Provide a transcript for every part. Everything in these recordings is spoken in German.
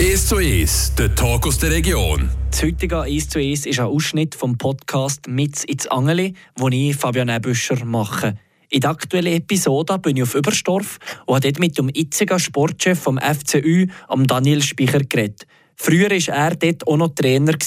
1 zu 1, der Talk aus der Region. Das heutige 1 zu 1 ist ein Ausschnitt vom Podcast «Mit ins Angeli», den ich, Fabian Ebüscher, mache. In der aktuellen Episode bin ich auf Überstorf und habe dort mit dem jetzigen Sportchef vom FCU, Daniel Speicher, geredet. Früher war er dort auch noch Trainer.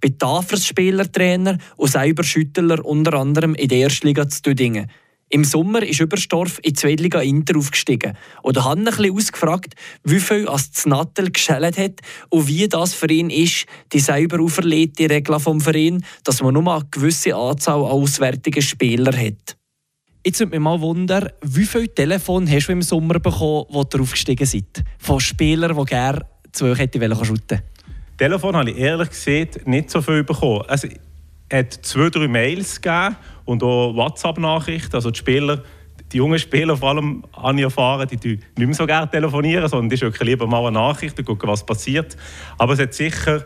Bei Tafers Spielertrainer und selber Schüttler unter anderem in der Erstliga zu Düdingen. Im Sommer ist Überstorf in die Zweitliga Inter aufgestiegen. Und da habe ich ein bisschen ausgefragt, wie viel als Znattel geschält hat und wie das für ihn ist, die selber auferlegte Regel vom Verein, dass man nur eine gewisse Anzahl auswärtiger Spieler hat. Jetzt würde mich mal wundern, wie viele Telefone hast du im Sommer bekommen, wo ihr aufgestiegen seid? Von Spielern, die gerne zu euch hätten shooten Telefon habe ich ehrlich gesagt nicht so viel bekommen. Also, hat zwei, drei Mails gegeben und auch WhatsApp-Nachrichten. Also die Spieler, die jungen Spieler vor allem, habe ich erfahren, die nicht mehr so gerne telefonieren, sondern die schicken lieber mal eine Nachricht und gucken, was passiert. Aber es hat sicher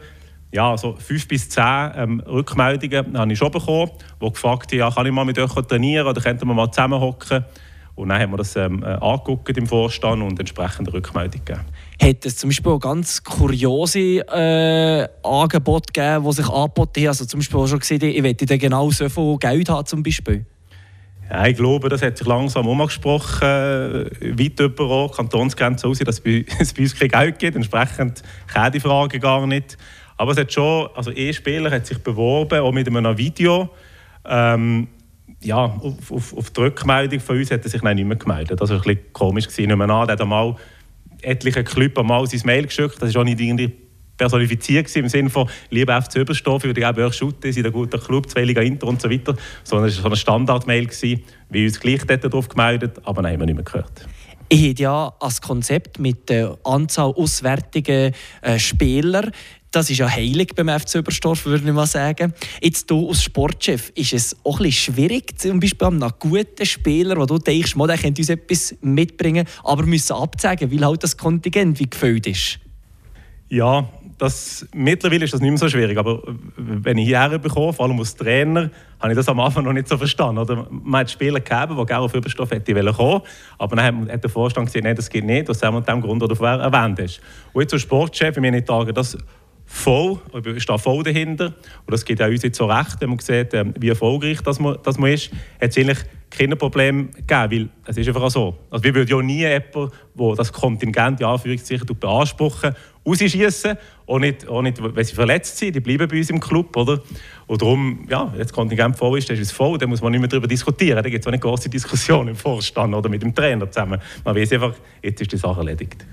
ja, so fünf bis zehn ähm, Rückmeldungen habe ich schon bekommen, die gefragt haben, ja, kann ich mal mit euch trainieren oder könnten wir mal zusammenhocken. Und dann haben wir das ähm, äh, angeguckt im Vorstand und entsprechende Rückmeldung gegeben. Hat es zum Beispiel auch ganz kuriose äh, Angebote gegeben, die sich angeboten haben? Also zum Beispiel auch schon gesehen, ich dann genau so viel Geld haben zum Beispiel? Ja, ich glaube, das hat sich langsam umgesprochen, äh, weit über die Kantonsgrenze aus, dass es bei uns kein Geld gibt. Entsprechend keine die Frage gar nicht. Aber es hat schon, also ein Spieler hat sich beworben, auch mit einem Video. Ähm, ja, auf, auf, auf die Rückmeldung von uns hat er sich nicht mehr gemeldet. Das war ein bisschen komisch. Gewesen. Nicht mehr an, er hat einmal etliche Clubs einmal sein Mail geschickt. Das war auch nicht irgendwie personifiziert im Sinne von «Lieber FC Überstoff, ich würde gerne shooten, sind ein guter Club, zwei Liga Inter und so weiter». Sondern es war so eine Standard-Mail, wie uns gleich darauf gemeldet, aber nein, haben wir nicht mehr gehört. Ich habe ja als Konzept mit der Anzahl auswärtiger äh, Spieler das ist ja heilig beim FC Überstorf, würde ich mal sagen. Jetzt du als Sportchef, ist es auch ein schwierig, zum Beispiel an einem guten Spieler, wo du denkst, der könnte uns etwas mitbringen, aber müssen abzeigen, weil halt das Kontingent wie gefüllt ist? Ja, das, mittlerweile ist das nicht mehr so schwierig, aber wenn ich hierher bekomme, vor allem als Trainer, habe ich das am Anfang noch nicht so verstanden. Oder man hat Spieler gegeben, die gerne auf Überstoff hätte kommen aber dann hat der Vorstand gesagt, nein, das geht nicht, aus dem dem Grund, den du erwähnt hast. Und jetzt als Sportchef, in meinen Tagen, das voll, ich stehe voll dahinter. Und das geht auch uns jetzt so recht, wenn man sieht, ähm, wie erfolgreich das man, das man ist. Hat es eigentlich keine Probleme gegeben, weil es ist einfach so. Also wir würden ja nie jemanden, der das Kontingent, in Anführungszeichen, beanspruchen, rausschießen. Auch nicht, auch nicht, wenn sie verletzt sind, die bleiben bei uns im Club, oder? Und darum, ja, das Kontingent voll ist, dann ist es voll, dann muss man nicht mehr darüber diskutieren. Da gibt es auch eine große Diskussion im Vorstand oder mit dem Trainer zusammen. Man weiß einfach, jetzt ist die Sache erledigt.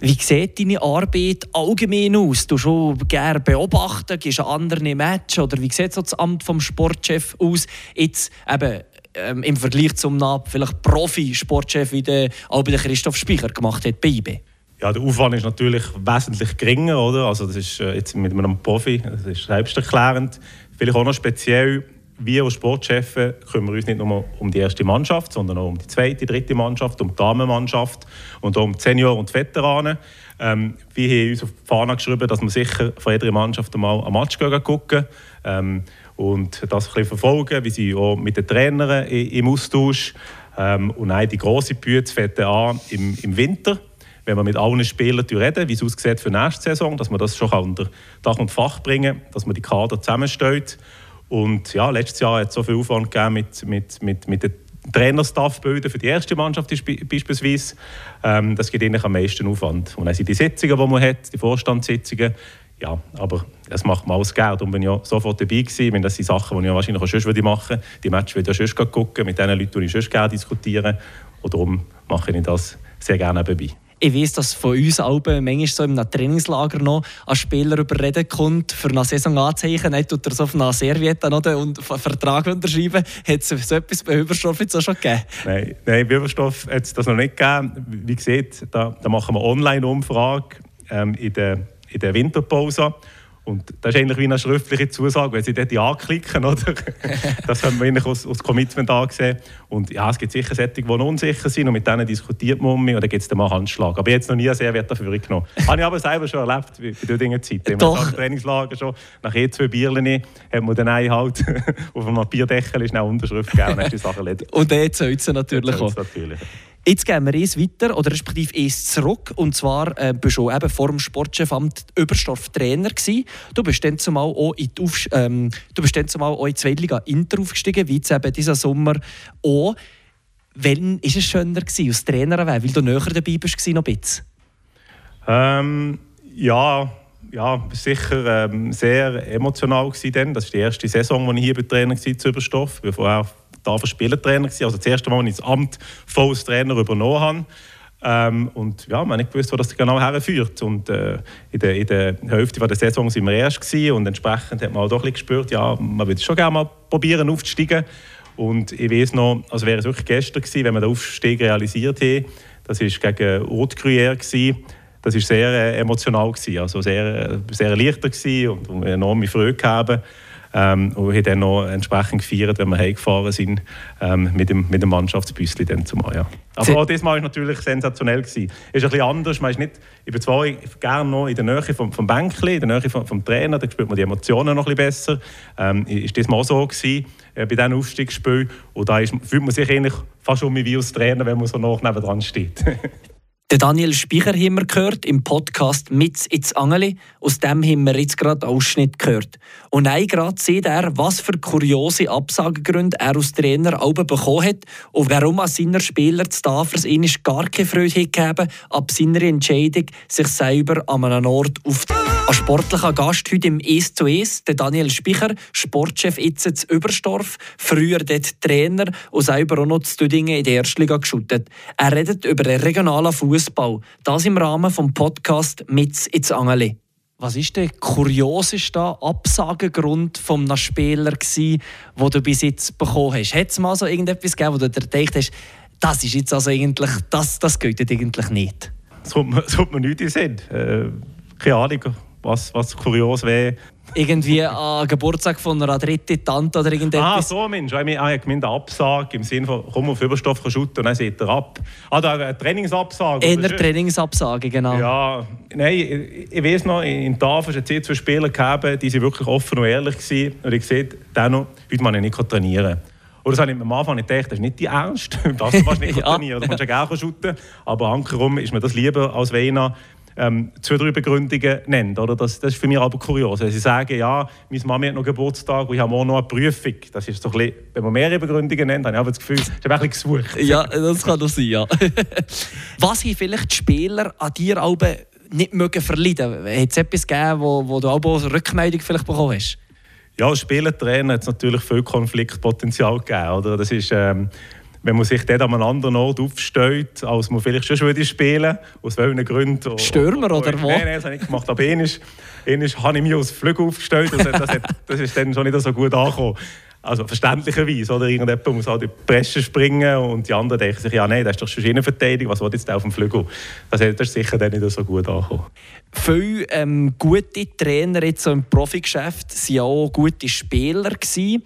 Wie sieht deine Arbeit allgemein aus? Du schon gerne beobachten, gehst an andere Matches oder wie sieht so das Amt vom Sportchef aus? Jetzt eben ähm, im Vergleich zum vielleicht Profi-Sportchef, wie der auch Christoph Speicher gemacht hat bei IB? Ja, der Aufwand ist natürlich wesentlich geringer, oder? Also das ist äh, jetzt mit einem Profi, das ist selbsterklärend. Vielleicht auch noch speziell, wir als Sportchefs kümmern uns nicht nur um die erste Mannschaft, sondern auch um die zweite, dritte Mannschaft, um die Damenmannschaft und auch um die Senioren und die Veteranen. Ähm, wir haben uns auf die Fahne geschrieben, dass wir sicher von jeder Mannschaft einmal ein Match gucken ähm, und das ein bisschen verfolgen, wie sie auch mit den Trainern im Austausch. Ähm, und auch die grosse Bühne fängt an im, im Winter wenn wir mit allen Spielern reden, wie es aussieht für nächste Saison, dass man das schon unter Dach und Fach bringen kann, dass man die Kader zusammenstellt. Und ja, letztes Jahr hat es so viel Aufwand gegeben mit, mit, mit, mit den Trainerstaff bilden für die erste Mannschaft beispielsweise. Ähm, das gibt eigentlich am meisten Aufwand. Und dann sind die Sitzungen, die man hat, die Vorstandssitzungen, ja, aber das macht man alles Geld. Und bin ja sofort dabei gewesen, wenn das sind Sachen, die ich wahrscheinlich auch sonst machen würde. Die Matches würde ich sonst gucken, mit den Leuten, die ich sonst gerne diskutieren. Und darum mache ich das sehr gerne nebenbei. Ich weiß, dass von uns Alben manchmal so im Trainingslager noch ein Spieler überreden kommt, für eine Saison anzeichnen. Dann tut er so auf einer Serviette noch einen Vertrag unterschreiben. Hat es so etwas bei Überstoff jetzt auch schon gegeben? Nein, nein bei Überstoff hat es das noch nicht gegeben. Wie gesagt, da, da machen wir Online-Umfrage ähm, in, in der Winterpause. Und das ist eigentlich wie eine schriftliche Zusage, wenn Sie dort anklicken, oder? das haben wir eigentlich aus, aus Commitment angesehen. Und ja, es gibt sicher Sätze, die unsicher sind und mit denen diskutiert man um mich dann gibt es dann mal Handschlag. Aber jetzt noch nie einen Serviette dafür genommen. Habe ich aber selber schon erlebt, bei der Dinge Zeit. Im Trainingslager schon, nach je zwei Bierchen hat man dann halt auf einem Bierdeckel schnell Unterschrift gegeben und dann ist die Sache erledigt. Und jetzt soll es natürlich auch. Jetzt gehen wir eins weiter, oder respektive eins zurück. Und zwar äh, bist du eben vor dem Sportchefamt Überstorf Trainer. Du bist dann zumal auch in die, ähm, die Zweitliga Inter aufgestiegen, wie jetzt eben dieser Sommer auch. Wann war es schöner gewesen, als Trainer, weil du näher dabei bist, noch ein bisschen? Ähm, ja, ja, sicher ähm, sehr emotional gewesen. Das ist die erste Saison, als ich hier bei Trainer war zu Überstoff. Ich war da Spielertrainer gewesen. Also das erste Mal, als ich das Amt voll als Trainer übernommen habe. Ähm, und ja, man nicht gewusst, wo das genau herführt. Und äh, in, der, in der Hälfte der Saison waren wir erst gewesen, und entsprechend hat man auch doch gespürt, ja, man würde schon gerne mal probieren aufzusteigen. Und ich weiß noch, also wäre es wirklich gestern gewesen, wenn wir den Aufstieg realisiert haben. Das war gegen Haute Gruyère das war sehr äh, emotional, gewesen, also sehr, sehr erleichtert gewesen und, und enorme Freude haben. Ähm, und wir haben dann noch entsprechend gefeiert, wenn wir heimgefahren sind ähm, mit, dem, mit dem Mannschaftsbüsschen dann zumal, ja. Aber auch diesmal war natürlich sensationell. Gewesen. Ist ein bisschen anders. Man ist nicht, ich bin zwar gerne noch in der Nähe vom, vom Bänkli, in der Nähe vom, vom Trainer, da spürt man die Emotionen noch ein bisschen besser. Ähm, ist das mal so gewesen, äh, bei diesem Aufstiegsspiel. Und da ist, fühlt man sich eigentlich fast schon wie als Trainer, wenn man so noch nebendran steht. Der Daniel Speicher haben wir gehört im Podcast «Mit ins Angeli». Aus dem haben wir jetzt gerade Ausschnitt gehört. Und ein gerade sieht er, was für kuriose Absagegründe er als Trainer auch bekommen hat und warum an seiner Spieler zu Tafers gar keine Freude gegeben ab seiner Entscheidung, sich selber an einem Ort aufzunehmen. Ein sportlicher Gast heute im «Es zu Es», der Daniel Spicher, Sportchef jetzt zu Überstorf, früher dort Trainer und selber auch noch zu Düdingen in der Erstliga geschuttet. Er redet über den regionalen Fußball. Das im Rahmen des Podcasts «Mit ins Angeli». Was war der kurioseste Absagegrund eines Spieler, den du bis jetzt bekommen hast? Hat es mal so irgendetwas gegeben, wo du dir gedacht hast, das ist jetzt also eigentlich, das, das geht eigentlich nicht? Das hat man, das hat man nicht in Sinn. Äh, keine Ahnung was, was kurios wäre. Irgendwie an Geburtstag von einer dritten Tante oder irgendetwas? Ah, so Mensch. Ich meine, ich meine Absage im Sinne von, komm auf Überstoff shooten und dann seht ihr ab. Ah, da eine Trainingsabsage. Eher Trainingsabsage, genau. Ja, nein, ich, ich weiß noch, in Tafel hat es zwei Spieler gegeben, die wirklich offen und ehrlich waren. Und ich sehe, dann heute man nicht trainieren. Und das habe ich am Anfang nicht gedacht, das ist nicht die Ernst. Das kannst du nicht ja. trainieren, du kannst ja gerne shooten. Aber ankerum ist mir das lieber als Weiner ähm, zwei, drei Begründungen nennt. Oder? Das, das ist für mich aber kurios. Wenn sie sagen, ja, meine Mama hat noch Geburtstag und ich habe morgen noch eine Prüfung. Das ist so ein bisschen, wenn man mehrere Begründungen nennt, habe ich das Gefühl, das ist ein bisschen gesucht. Ja, das kann doch sein, ja. Was haben vielleicht die Spieler an dir alle nicht mögen verleiden? Hat es etwas gegeben, wo, wo du auch eine Rückmeldung vielleicht bekommen hast? Ja, als Spielertrainer hat es natürlich viel Konfliktpotenzial gegeben. Oder? Das ist, ähm, wenn man sich dort an einem anderen Ort aufstellt, als man vielleicht schon würde spielen aus welchen Gründen. Stürmer oder wo? Nein, nein, das habe ich gemacht. Aber einmal habe ich mich als Flügel aufgestellt und das, hat, das ist dann schon nicht so gut angekommen. Also verständlicherweise, oder? Irgendjemand muss halt in die Presse springen und die anderen denken sich, ja nein, das ist doch schon Innenverteidigung, was will jetzt auf dem Flügel? Das, das ist sicher dann nicht so gut angekommen. Viele ähm, gute Trainer jetzt so im Profigeschäft waren auch gute Spieler. Gewesen.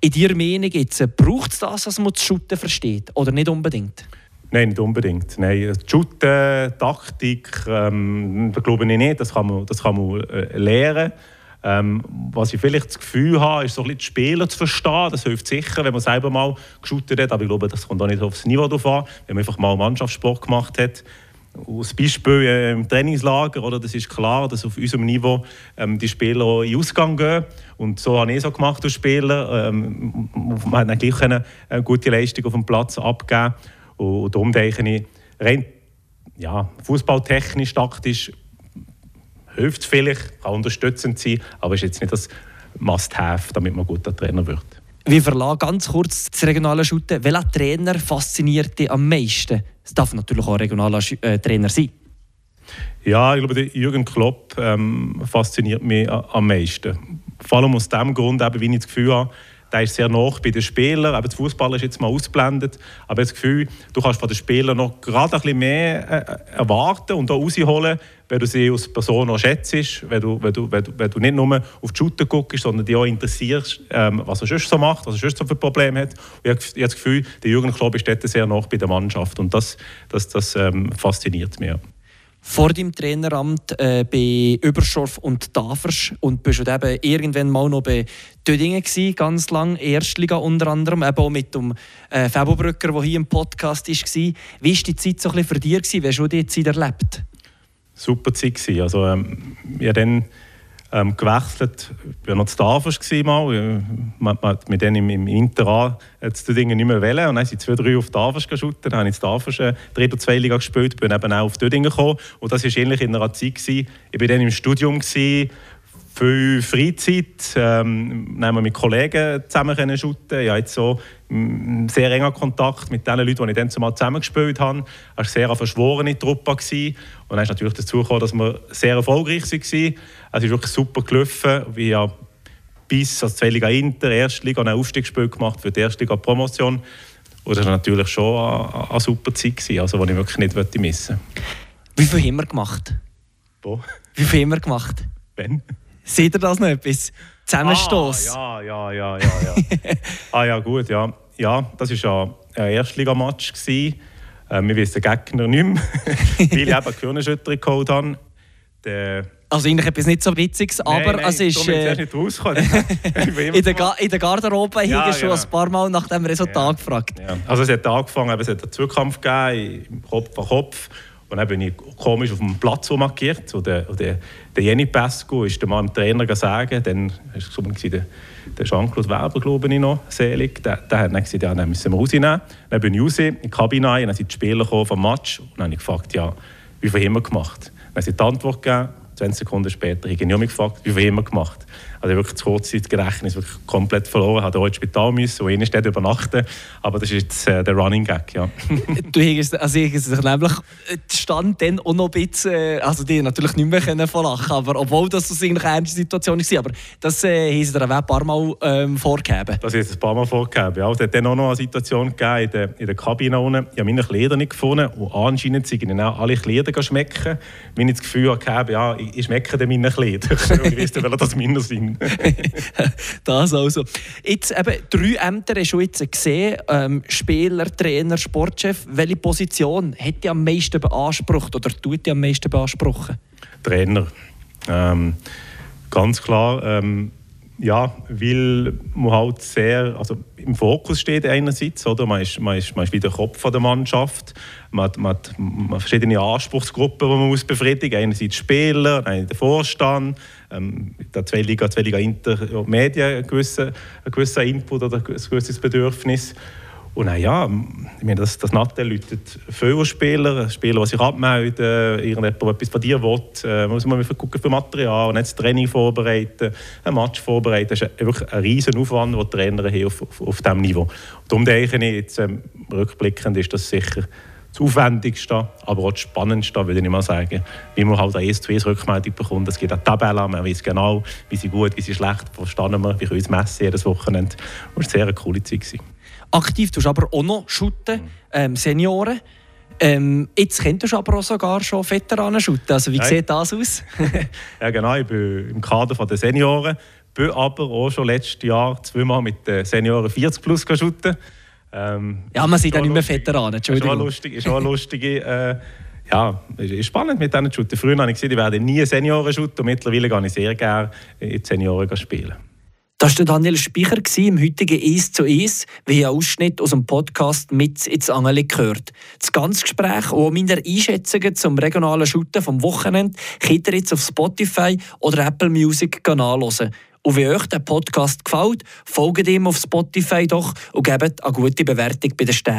In deiner Meinung jetzt, braucht es das, dass man das Shooten versteht? Oder nicht unbedingt? Nein, nicht unbedingt. Nein, Shooten, Taktik, ähm, glaube ich nicht. Das kann man, das kann man äh, lernen. Ähm, was ich vielleicht das Gefühl habe, ist so ein bisschen die Spieler zu verstehen. Das hilft sicher, wenn man selber mal geshootet hat. Aber ich glaube, das kommt auch nicht aufs Niveau an. Wenn man einfach mal Mannschaftssport gemacht hat, als Beispiel äh, im Trainingslager, oder, das ist klar, dass auf unserem Niveau ähm, die Spieler auch in Ausgang gehen. Und so habe ich so gemacht als Spieler. Ähm, man hat gleich eine, eine gute Leistung auf dem Platz abgeben. Und, und darum denke ich, rein ja, fußballtechnisch, taktisch hilft es vielleicht, kann unterstützend sein, aber ist jetzt nicht das Must-Have, damit man guter Trainer wird. Wir verlassen ganz kurz das regionale Shooten. Welcher Trainer fasziniert dich am meisten? Es darf natürlich auch ein regionaler äh, Trainer sein. Ja, ich glaube, Jürgen Klopp ähm, fasziniert mich am meisten. Vor allem aus dem Grund, eben, wie ich das Gefühl habe, der ist sehr nah bei den Spielern. Aber der Fußballer ist jetzt mal ausblendet. Aber das Gefühl, du kannst von den Spielern noch gerade ein bisschen mehr äh, erwarten und auch rausholen, wenn du sie als Person auch schätzt, wenn du, wenn du, wenn du, wenn du nicht nur auf die Shooter guckst, sondern dich auch interessierst, ähm, was er sonst so macht, was er sonst so für Probleme hat. Und ich habe das Gefühl, der Klopp ist dort sehr nah bei der Mannschaft und das, das, das ähm, fasziniert mich. Vor deinem Traineramt äh, bei Überschorf und Tafers und bist eben irgendwann mal noch bei Dödingen gewesen, ganz lang, Erstliga unter anderem, eben auch mit dem äh, Fabelbrücker, der hier im Podcast war. Wie war die Zeit so ein bisschen für dich? Wie hast du die Zeit erlebt? Super Zeit. Also, ähm, ja, dann ähm, gewechselt. Ich war noch zu Tafers mal. Man hat mit denen im, im Inter zu Dinge nicht mehr wählen. Und dann sind zwei, drei auf Tafers geschaut. Dann habe ich in Tafers äh, drei oder zwei Liga gespielt. Bin eben auch auf Dödingen gekommen. Und das war ähnlich in einer Zeit. Gewesen. Ich war dann im Studium. Gewesen, viel Freizeit, ähm, wir mit Kollegen zusammen können shooten. Ich habe jetzt so einen sehr engen Kontakt mit den Leuten, die ich dann zusammen zusammengespielt habe. Es war sehr eine verschworene Truppe. Gewesen. Und dann ist natürlich dazu gekommen, dass wir sehr erfolgreich waren. Es ist wirklich super gelaufen. Wir haben bis als Zweitliga Inter, Erstliga, ein Aufstiegsspiel gemacht für die Erstliga Promotion. Und das war natürlich schon eine, eine super Zeit, gewesen, also, die ich wirklich nicht missen wollte. Wie viel haben wir gemacht? Wo? Wie viel haben wir gemacht? Wenn? Seht ihr das noch etwas? Zusammenstoß? Ah, ja, ja, ja, ja. ja. ah ja, gut, ja. Ja, das war ja ein Erstligamatch. Äh, wir wissen den Gegner nicht mehr, weil ich eben Gehirnerschütterung geholt habe. Der also eigentlich etwas nicht so Witziges, aber nein, nein, es ist... Äh, nicht in, der Ga in der Garderobe ja, ich schon ja. ein paar Mal nach dem Resultat ja. gefragt. Ja. Also es hat angefangen, es hat einen Zweikampf gegeben, Kopf an Kopf. Und dann bin ich komisch auf dem Platz markiert. Und der, der, der Jenny Pesco ist dem Trainer gesagt, dann war der, der Jean-Claude Weber, glaube ich, noch selig. Der, der hat dann gesagt, ja, dann müssen wir rausnehmen. Dann bin ich raus in die Kabine und dann sind die Spieler vom Match. Und dann habe ich gefragt, ja, wie viel haben wir gemacht? Dann haben sie die Antwort gegeben, 20 Sekunden später, ich habe mich gefragt, wie viel wir gemacht? Also wirklich das Kurzzeitgedächtnis wirklich komplett verloren. Ich musste ins Spital müssen, wo ich dort übernachten. Aber das ist jetzt äh, der Running Gag, ja. du hast also ich nämlich stand dann auch noch ein bisschen, äh, also die natürlich nicht mehr können lachen, aber obwohl das eigentlich eine ernste Situation war, aber das äh, haben sie dir ein paar Mal ähm, vorgegeben. Das ist ein paar Mal vorgegeben, ja. Es hat dann auch noch eine Situation gegeben in der, in der Kabine unten. Ich habe meine Kleider nicht gefunden und anscheinend sind ihnen auch alle Kleider schmecken. Wenn ich das Gefühl hatte, ja, ich schmecke dann meine Kleider. ich wusste, welche das meine sind. das also. Jetzt eben drei Ämter hast du jetzt gesehen. Ähm, Spieler, Trainer, Sportchef. Welche Position hat die am meisten beansprucht oder tut die am meisten beanspruchen? Trainer. Ähm, ganz klar. Ähm, ja, weil man halt sehr, also im Fokus steht einerseits, oder? Man, ist, man, ist, man ist wie der Kopf der Mannschaft, man hat, man hat, man hat verschiedene Anspruchsgruppen, die man muss befriedigen muss. Einerseits Spieler, der Vorstand, ähm, der zwei Liga, zwei Liga Inter, ja, Medien, ein gewisser, ein gewisser Input oder ein gewisses Bedürfnis. Und dann, ja, ich meine, das, das Nattel läutet viele Spieler, Spieler, die sich abmelden, irgendjemand, der etwas von dir will, äh, muss man gucken für Material, nicht das Training vorbereiten, ein Match vorbereiten. Das ist wirklich ein riesen Aufwand, den die Trainer haben auf, auf, auf diesem Niveau. Und darum denke ich, jetzt, ähm, rückblickend ist das sicher das Aufwendigste, aber auch das Spannendste, würde ich mal sagen. Wie man halt eine 1 zu 1 Rückmeldung bekommt. Es gibt eine Tabelle, man weiß genau, wie sie gut, wie sie schlecht, verstanden wir, wie können wir es messen jedes Wochenende. Es war eine sehr coole Zeit. Gewesen. Aktiv tust du aber auch noch shooten, ähm, Senioren. Ähm, jetzt könntest du aber auch sogar schon Veteranen shooten. Also wie Nein. sieht das aus? ja genau, ich bin im Kader der Senioren. Bin aber auch schon letztes Jahr zweimal mit den Senioren 40 plus shooten. Ähm, ja, man sieht ja nicht mehr Veteranen, Entschuldigung. Ist auch lustig, ist auch lustige... Äh, ja, ist spannend mit diesen Shooter. Früher habe ich gesehen, ich werde nie Senioren shooten und mittlerweile gehe ich sehr gerne in die Senioren spielen. Das war Daniel Speicher im heutigen «Eis zu Eis», wie ein Ausschnitt aus dem Podcast «Mit ins Angeli» gehört. Das ganze Gespräch und meine Einschätzungen zum regionalen Shooten vom Wochenende könnt ihr jetzt auf Spotify oder Apple Music nachhören. Und wie euch der Podcast gefällt, folgt ihm auf Spotify doch und gebt eine gute Bewertung bei den Sternen.